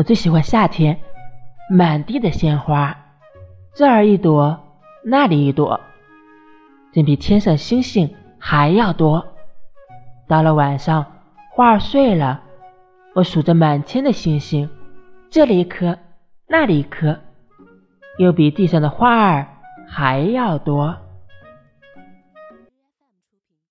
我最喜欢夏天满地的鲜花这儿一朵那里一朵真比天上星星还要多。到了晚上花儿睡了我数着满天的星星这里一颗那里一颗又比地上的花儿还要多。